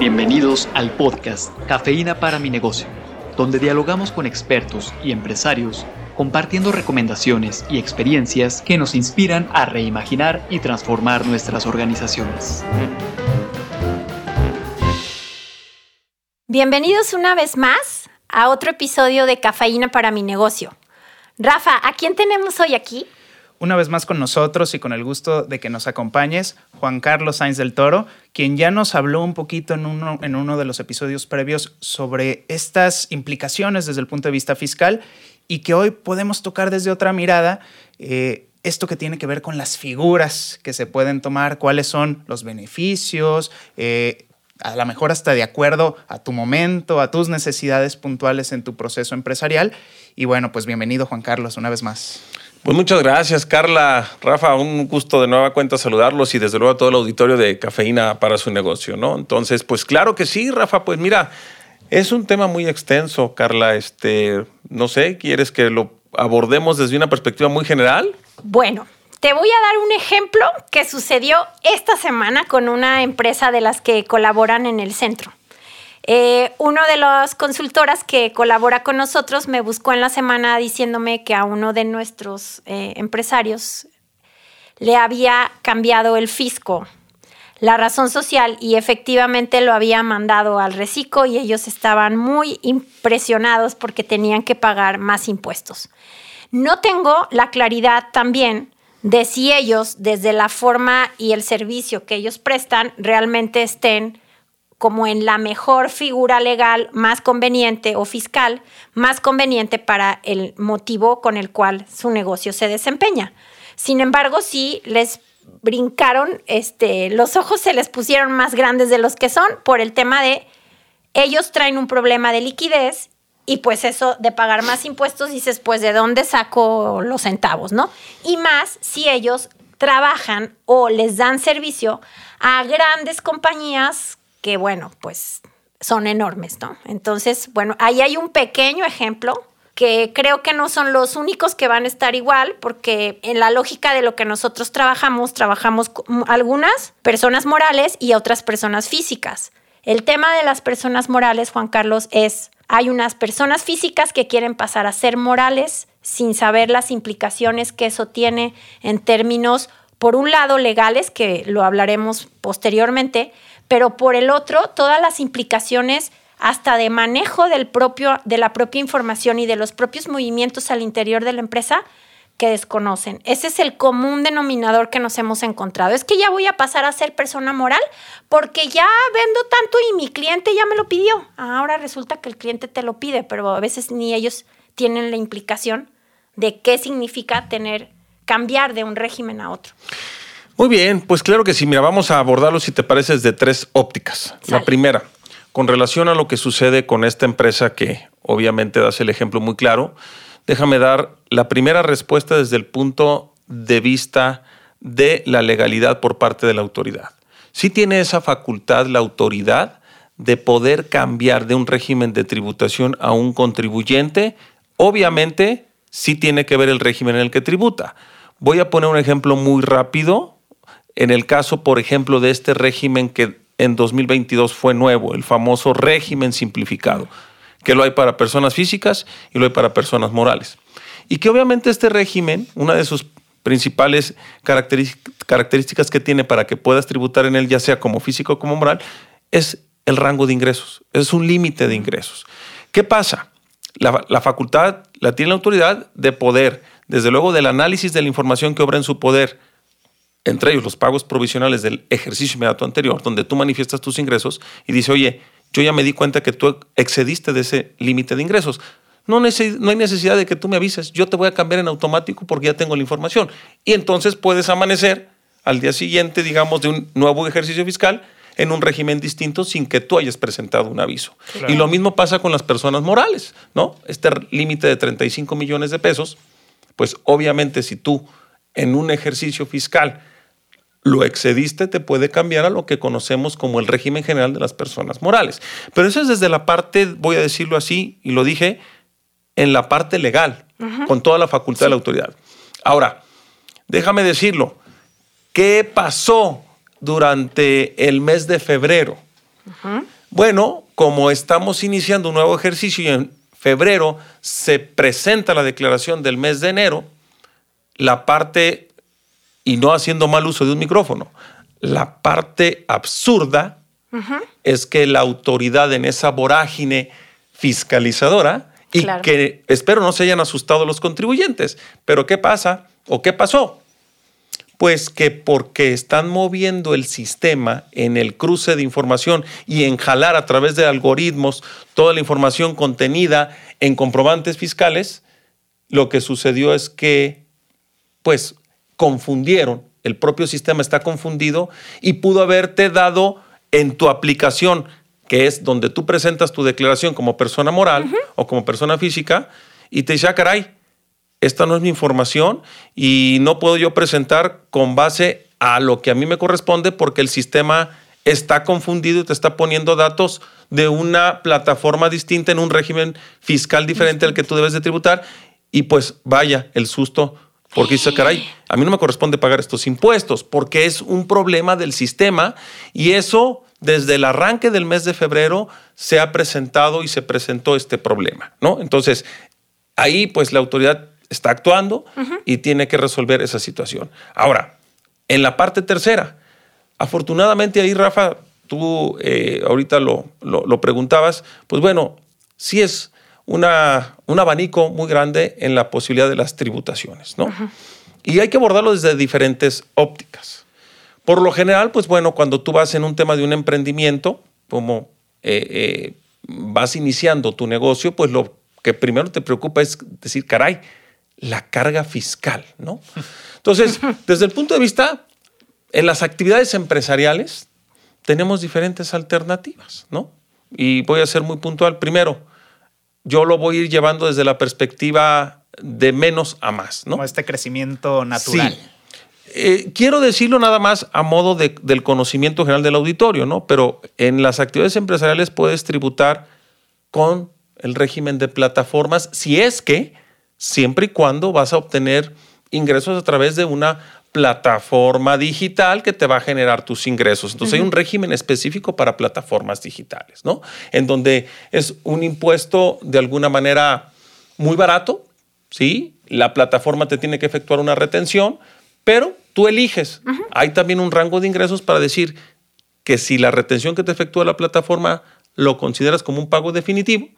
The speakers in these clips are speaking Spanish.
Bienvenidos al podcast Cafeína para mi negocio, donde dialogamos con expertos y empresarios compartiendo recomendaciones y experiencias que nos inspiran a reimaginar y transformar nuestras organizaciones. Bienvenidos una vez más a otro episodio de Cafeína para mi negocio. Rafa, ¿a quién tenemos hoy aquí? Una vez más con nosotros y con el gusto de que nos acompañes, Juan Carlos Sainz del Toro, quien ya nos habló un poquito en uno, en uno de los episodios previos sobre estas implicaciones desde el punto de vista fiscal y que hoy podemos tocar desde otra mirada. Eh, esto que tiene que ver con las figuras que se pueden tomar, cuáles son los beneficios, eh, a lo mejor hasta de acuerdo a tu momento, a tus necesidades puntuales en tu proceso empresarial. Y bueno, pues bienvenido Juan Carlos una vez más. Pues muchas gracias, Carla. Rafa, un gusto de nueva cuenta saludarlos y desde luego a todo el auditorio de Cafeína para su negocio, ¿no? Entonces, pues claro que sí, Rafa, pues mira, es un tema muy extenso, Carla. Este, no sé, ¿quieres que lo abordemos desde una perspectiva muy general? Bueno, te voy a dar un ejemplo que sucedió esta semana con una empresa de las que colaboran en el centro. Eh, uno de las consultoras que colabora con nosotros me buscó en la semana diciéndome que a uno de nuestros eh, empresarios le había cambiado el fisco, la razón social y efectivamente lo había mandado al reciclo y ellos estaban muy impresionados porque tenían que pagar más impuestos. No tengo la claridad también de si ellos, desde la forma y el servicio que ellos prestan, realmente estén como en la mejor figura legal más conveniente o fiscal más conveniente para el motivo con el cual su negocio se desempeña. Sin embargo, sí les brincaron, este, los ojos se les pusieron más grandes de los que son por el tema de ellos traen un problema de liquidez y pues eso de pagar más impuestos, dices, pues de dónde saco los centavos, ¿no? Y más si ellos trabajan o les dan servicio a grandes compañías que, bueno, pues son enormes, ¿no? Entonces, bueno, ahí hay un pequeño ejemplo que creo que no son los únicos que van a estar igual, porque en la lógica de lo que nosotros trabajamos, trabajamos algunas personas morales y otras personas físicas. El tema de las personas morales, Juan Carlos, es hay unas personas físicas que quieren pasar a ser morales sin saber las implicaciones que eso tiene en términos, por un lado, legales, que lo hablaremos posteriormente, pero por el otro, todas las implicaciones hasta de manejo del propio, de la propia información y de los propios movimientos al interior de la empresa que desconocen. Ese es el común denominador que nos hemos encontrado. Es que ya voy a pasar a ser persona moral porque ya vendo tanto y mi cliente ya me lo pidió. Ahora resulta que el cliente te lo pide, pero a veces ni ellos tienen la implicación de qué significa tener cambiar de un régimen a otro. Muy bien, pues claro que sí. Mira, vamos a abordarlo si te parece desde tres ópticas. La primera, con relación a lo que sucede con esta empresa que obviamente das el ejemplo muy claro déjame dar la primera respuesta desde el punto de vista de la legalidad por parte de la autoridad. Sí tiene esa facultad la autoridad de poder cambiar de un régimen de tributación a un contribuyente. Obviamente, sí tiene que ver el régimen en el que tributa. Voy a poner un ejemplo muy rápido. En el caso, por ejemplo, de este régimen que en 2022 fue nuevo, el famoso régimen simplificado que lo hay para personas físicas y lo hay para personas morales. Y que obviamente este régimen, una de sus principales características que tiene para que puedas tributar en él, ya sea como físico o como moral, es el rango de ingresos, es un límite de ingresos. ¿Qué pasa? La, la, facultad la tiene la autoridad de poder, desde luego del análisis de la información que obra en su poder, entre ellos los pagos provisionales del ejercicio inmediato anterior, donde tú manifiestas tus ingresos y dice, oye, yo ya me di cuenta que tú excediste de ese límite de ingresos. No, no, hay necesidad de que tú me avises, yo te voy a cambiar en automático porque ya tengo la información. Y entonces puedes amanecer al día siguiente, digamos, de un nuevo ejercicio fiscal en un régimen distinto sin que tú hayas presentado un aviso. Y lo mismo pasa con las personas morales, ¿no? Este límite de 35 millones de pesos, pues obviamente si tú en un ejercicio fiscal lo excediste, te puede cambiar a lo que conocemos como el régimen general de las personas morales. Pero eso es desde la parte, voy a decirlo así, y lo dije, en la parte legal, con toda la facultad de la autoridad. Ahora, déjame decirlo, ¿qué pasó durante el mes de febrero? Bueno, como estamos iniciando un nuevo ejercicio y en febrero se presenta la declaración del mes de enero, la parte, y no haciendo mal uso de un micrófono, la parte absurda es que la autoridad en esa vorágine fiscalizadora y que espero no se hayan asustado los contribuyentes. Pero ¿qué pasa o qué pasó? Pues que porque están moviendo el sistema en el cruce de información y en jalar a través de algoritmos toda la información contenida en comprobantes fiscales, lo que sucedió es que, pues, confundieron, el propio sistema está confundido y pudo haberte dado en tu aplicación, que es donde tú presentas tu declaración como persona moral o como persona física, y te dice, ah, caray, esta no es mi información y no puedo yo presentar con base a lo que a mí me corresponde porque el sistema está confundido y te está poniendo datos de una plataforma distinta en un régimen fiscal diferente al que tú debes de tributar y pues vaya el susto porque dice, caray, a mí no me corresponde pagar estos impuestos porque es un problema del sistema y eso desde el arranque del mes de febrero se ha presentado y se presentó este problema, ¿no? Entonces, ahí pues la autoridad está actuando y tiene que resolver esa situación. Ahora, en la parte tercera, afortunadamente ahí, Rafa, tú eh, ahorita lo, lo, preguntabas, pues bueno, sí es una, un abanico muy grande en la posibilidad de las tributaciones, ¿no? Y hay que abordarlo desde diferentes ópticas. Por lo general, pues bueno, cuando tú vas en un tema de un emprendimiento, como eh, eh, vas iniciando tu negocio, pues lo que primero te preocupa es decir, caray, la carga fiscal, ¿no? Entonces, desde el punto de vista, en las actividades empresariales tenemos diferentes alternativas, ¿no? Y voy a ser muy puntual. Primero, yo lo voy a ir llevando desde la perspectiva de menos a más, ¿no? Como este crecimiento natural. Sí. Eh, quiero decirlo nada más a modo del conocimiento general del auditorio, ¿no? Pero en las actividades empresariales puedes tributar con el régimen de plataformas si es que siempre y cuando vas a obtener ingresos a través de una plataforma digital que te va a generar tus ingresos. Entonces hay un régimen específico para plataformas digitales, ¿no? En donde es un impuesto de alguna manera muy barato, ¿sí? La plataforma te tiene que efectuar una retención, pero tú eliges. Hay también un rango de ingresos para decir que si la retención que te efectúa la plataforma lo consideras como un pago definitivo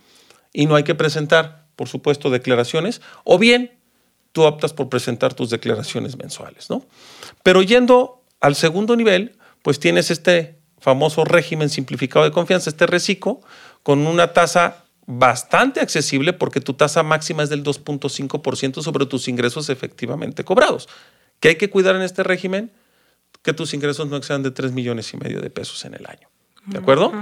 y no hay que presentar por supuesto, declaraciones, o bien tú optas por presentar tus declaraciones mensuales, ¿no? Pero yendo al segundo nivel, pues tienes este famoso régimen simplificado de confianza, este reciclo, con una tasa bastante accesible porque tu tasa máxima es del 2.5% sobre tus ingresos efectivamente cobrados. ¿Qué hay que cuidar en este régimen? Que tus ingresos no excedan de 3 millones y medio de pesos en el año. ¿De acuerdo?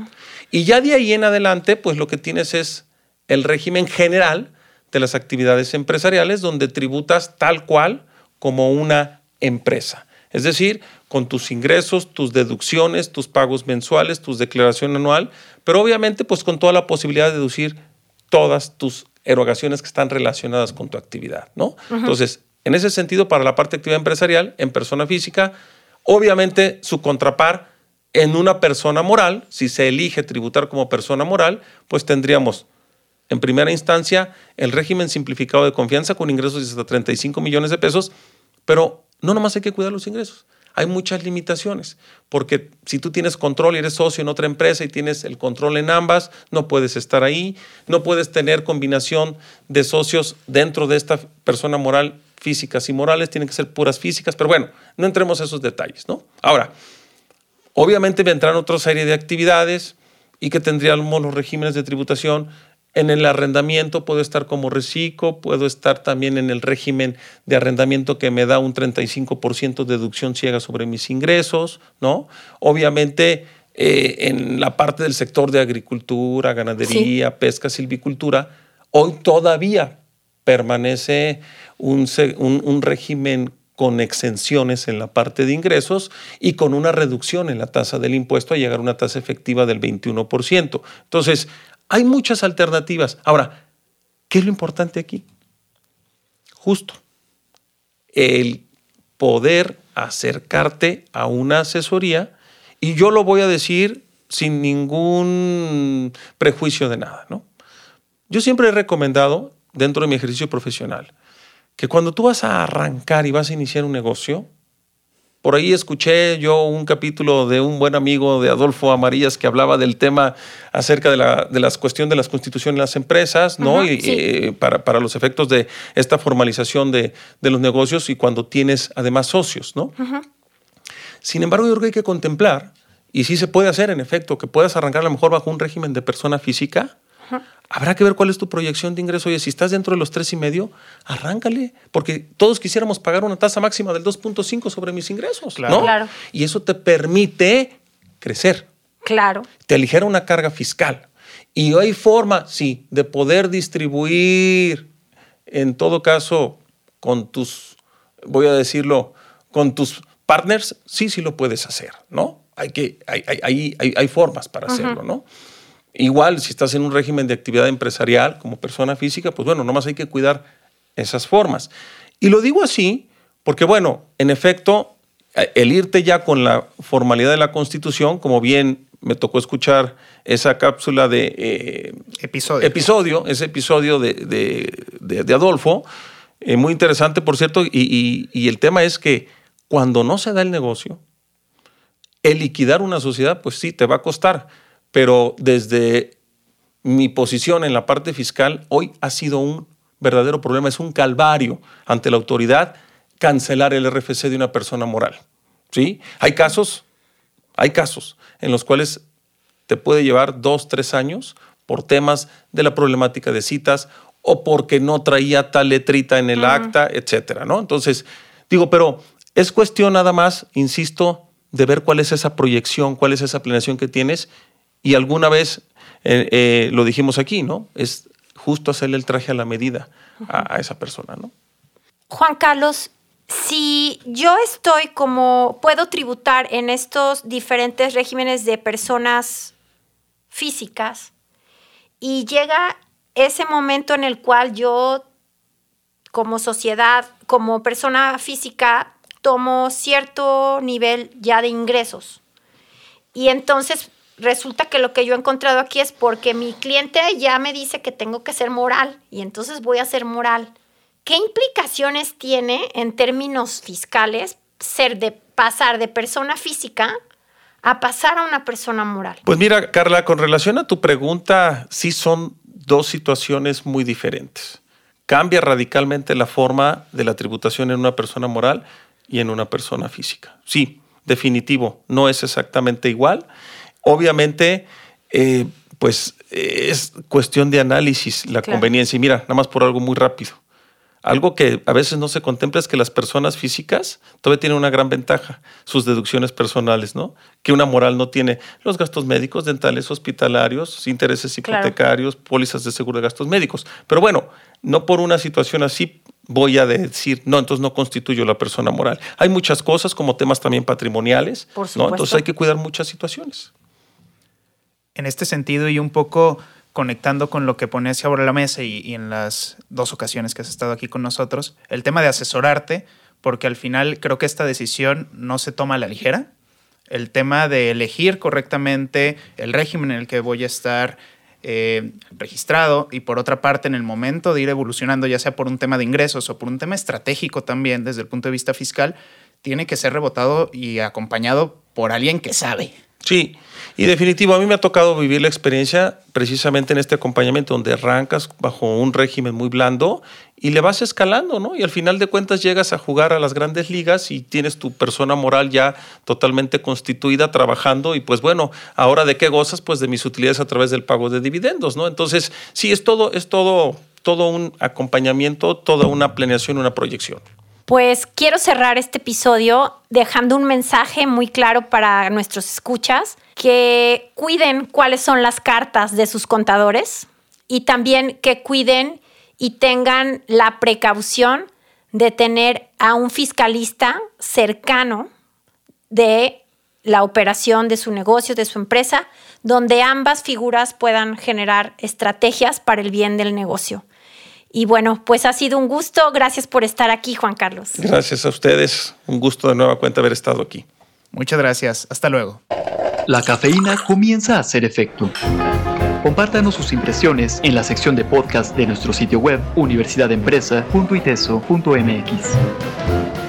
Y ya de ahí en adelante, pues lo que tienes es el régimen general de las actividades empresariales donde tributas tal cual como una empresa. Es decir, con tus ingresos, tus deducciones, tus pagos mensuales, tus declaración anual, pero obviamente pues con toda la posibilidad de deducir todas tus erogaciones que están relacionadas con tu actividad, ¿no? Entonces, en ese sentido, para la parte de actividad empresarial, en persona física, obviamente su contrapar en una persona moral, si se elige tributar como persona moral, pues tendríamos en primera instancia el régimen simplificado de confianza con ingresos de hasta 35 millones de pesos, pero no nomás hay que cuidar los ingresos. Hay muchas limitaciones, porque si tú tienes control y eres socio en otra empresa y tienes el control en ambas, no puedes estar ahí, no puedes tener combinación de socios dentro de esta persona moral, físicas y morales, tienen que ser puras físicas, pero bueno, no entremos a esos detalles, ¿no? Ahora, obviamente vendrán otra serie de actividades y que tendríamos los regímenes de tributación en el arrendamiento puedo estar como reciclo, puedo estar también en el régimen de arrendamiento que me da un 35% de deducción ciega sobre mis ingresos, ¿no? Obviamente eh, en la parte del sector de agricultura, ganadería, pesca, silvicultura, hoy todavía permanece un, un régimen con exenciones en la parte de ingresos y con una reducción en la tasa del impuesto a llegar a una tasa efectiva del 21%. Entonces, hay muchas alternativas. Ahora, ¿qué es lo importante aquí? Justo, el poder acercarte a una asesoría y yo lo voy a decir sin ningún prejuicio de nada, ¿no? Yo siempre he recomendado, dentro de mi ejercicio profesional, que cuando tú vas a arrancar y vas a iniciar un negocio, por ahí escuché yo un capítulo de un buen amigo de Adolfo Amarillas que hablaba del tema acerca de la, de las cuestión de las constituciones de las empresas, ¿no? y, eh, para, para, los efectos de esta formalización de, de, los negocios y cuando tienes además socios, ¿no? Sin embargo, yo creo que hay que contemplar, y sí se puede hacer en efecto, que puedas arrancar a lo mejor bajo un régimen de persona física, Habrá que ver cuál es tu proyección de ingreso. Oye, si estás dentro de los tres y medio, arráncale, porque todos quisiéramos pagar una tasa máxima del 2.5 sobre mis ingresos, claro. claro. Y eso te permite crecer. Claro. Te aligera una carga fiscal. Y hay forma, sí, de poder distribuir, en todo caso, con tus, voy a decirlo, con tus partners, sí, sí lo puedes hacer, ¿no? Hay, que, hay, hay, hay, hay formas para hacerlo, ¿no? Igual, si estás en un régimen de actividad empresarial como persona física, pues bueno, nomás hay que cuidar esas formas. Y lo digo así porque, bueno, en efecto, eh, el irte ya con la formalidad de la Constitución, como bien me tocó escuchar esa cápsula de eh, episodio. episodio, ese episodio de, de, Adolfo, eh, muy interesante, por cierto, y, y el tema es que cuando no se da el negocio, el liquidar una sociedad, pues sí, te va a costar pero desde mi posición en la parte fiscal, hoy ha sido un verdadero problema, es un calvario ante la autoridad cancelar el RFC de una persona moral. ¿Sí? Hay casos, hay casos en los cuales te puede llevar dos, tres años por temas de la problemática de citas o porque no traía tal letrita en el acta, etcétera, ¿no? Entonces, digo, pero es cuestión nada más, insisto, de ver cuál es esa proyección, cuál es esa planeación que tienes y alguna vez eh, eh, lo dijimos aquí, ¿no? Es justo hacerle el traje a la medida a, esa persona, ¿no? Juan Carlos, si yo estoy como, puedo tributar en estos diferentes regímenes de personas físicas y llega ese momento en el cual yo como sociedad, como persona física, tomo cierto nivel ya de ingresos. Y entonces resulta que lo que yo he encontrado aquí es porque mi cliente ya me dice que tengo que ser moral y entonces voy a ser moral. ¿Qué implicaciones tiene en términos fiscales ser de pasar de persona física a pasar a una persona moral? Pues mira, Carla, con relación a tu pregunta, sí son dos situaciones muy diferentes. Cambia radicalmente la forma de la tributación en una persona moral y en una persona física. Sí, definitivo, no es exactamente igual Obviamente, eh, pues es cuestión de análisis la conveniencia. Y mira, nada más por algo muy rápido. Algo que a veces no se contempla es que las personas físicas todavía tienen una gran ventaja, sus deducciones personales, ¿no? Que una moral no tiene los gastos médicos, dentales, hospitalarios, intereses hipotecarios, pólizas de seguro de gastos médicos. Pero bueno, no por una situación así voy a decir, no, entonces no constituyo la persona moral. Hay muchas cosas como temas también patrimoniales, ¿no? Entonces hay que cuidar muchas situaciones en este sentido y un poco conectando con lo que pones sobre la mesa y, en las dos ocasiones que has estado aquí con nosotros, el tema de asesorarte, porque al final creo que esta decisión no se toma a la ligera. El tema de elegir correctamente el régimen en el que voy a estar eh, registrado y por otra parte en el momento de ir evolucionando, ya sea por un tema de ingresos o por un tema estratégico también desde el punto de vista fiscal, tiene que ser rebotado y acompañado por alguien que sabe. Sí, y definitivo, a mí me ha tocado vivir la experiencia precisamente en este acompañamiento, donde arrancas bajo un régimen muy blando y le vas escalando, ¿no? Y al final de cuentas llegas a jugar a las grandes ligas y tienes tu persona moral ya totalmente constituida, trabajando, y pues bueno, ahora de qué gozas, pues de mis utilidades a través del pago de dividendos, ¿no? Entonces, sí, es todo, es todo, todo un acompañamiento, toda una planeación, una proyección. Pues quiero cerrar este episodio dejando un mensaje muy claro para nuestros escuchas, que cuiden cuáles son las cartas de sus contadores y también que cuiden y tengan la precaución de tener a un fiscalista cercano de la operación de su negocio, de su empresa, donde ambas figuras puedan generar estrategias para el bien del negocio. Y bueno, pues ha sido un gusto. Gracias por estar aquí, Juan Carlos. Gracias a ustedes. Un gusto de nueva cuenta haber estado aquí. Muchas gracias. Hasta luego. La cafeína comienza a hacer efecto. Compártanos sus impresiones en la sección de podcast de nuestro sitio web universidadempresa.iteso.mx.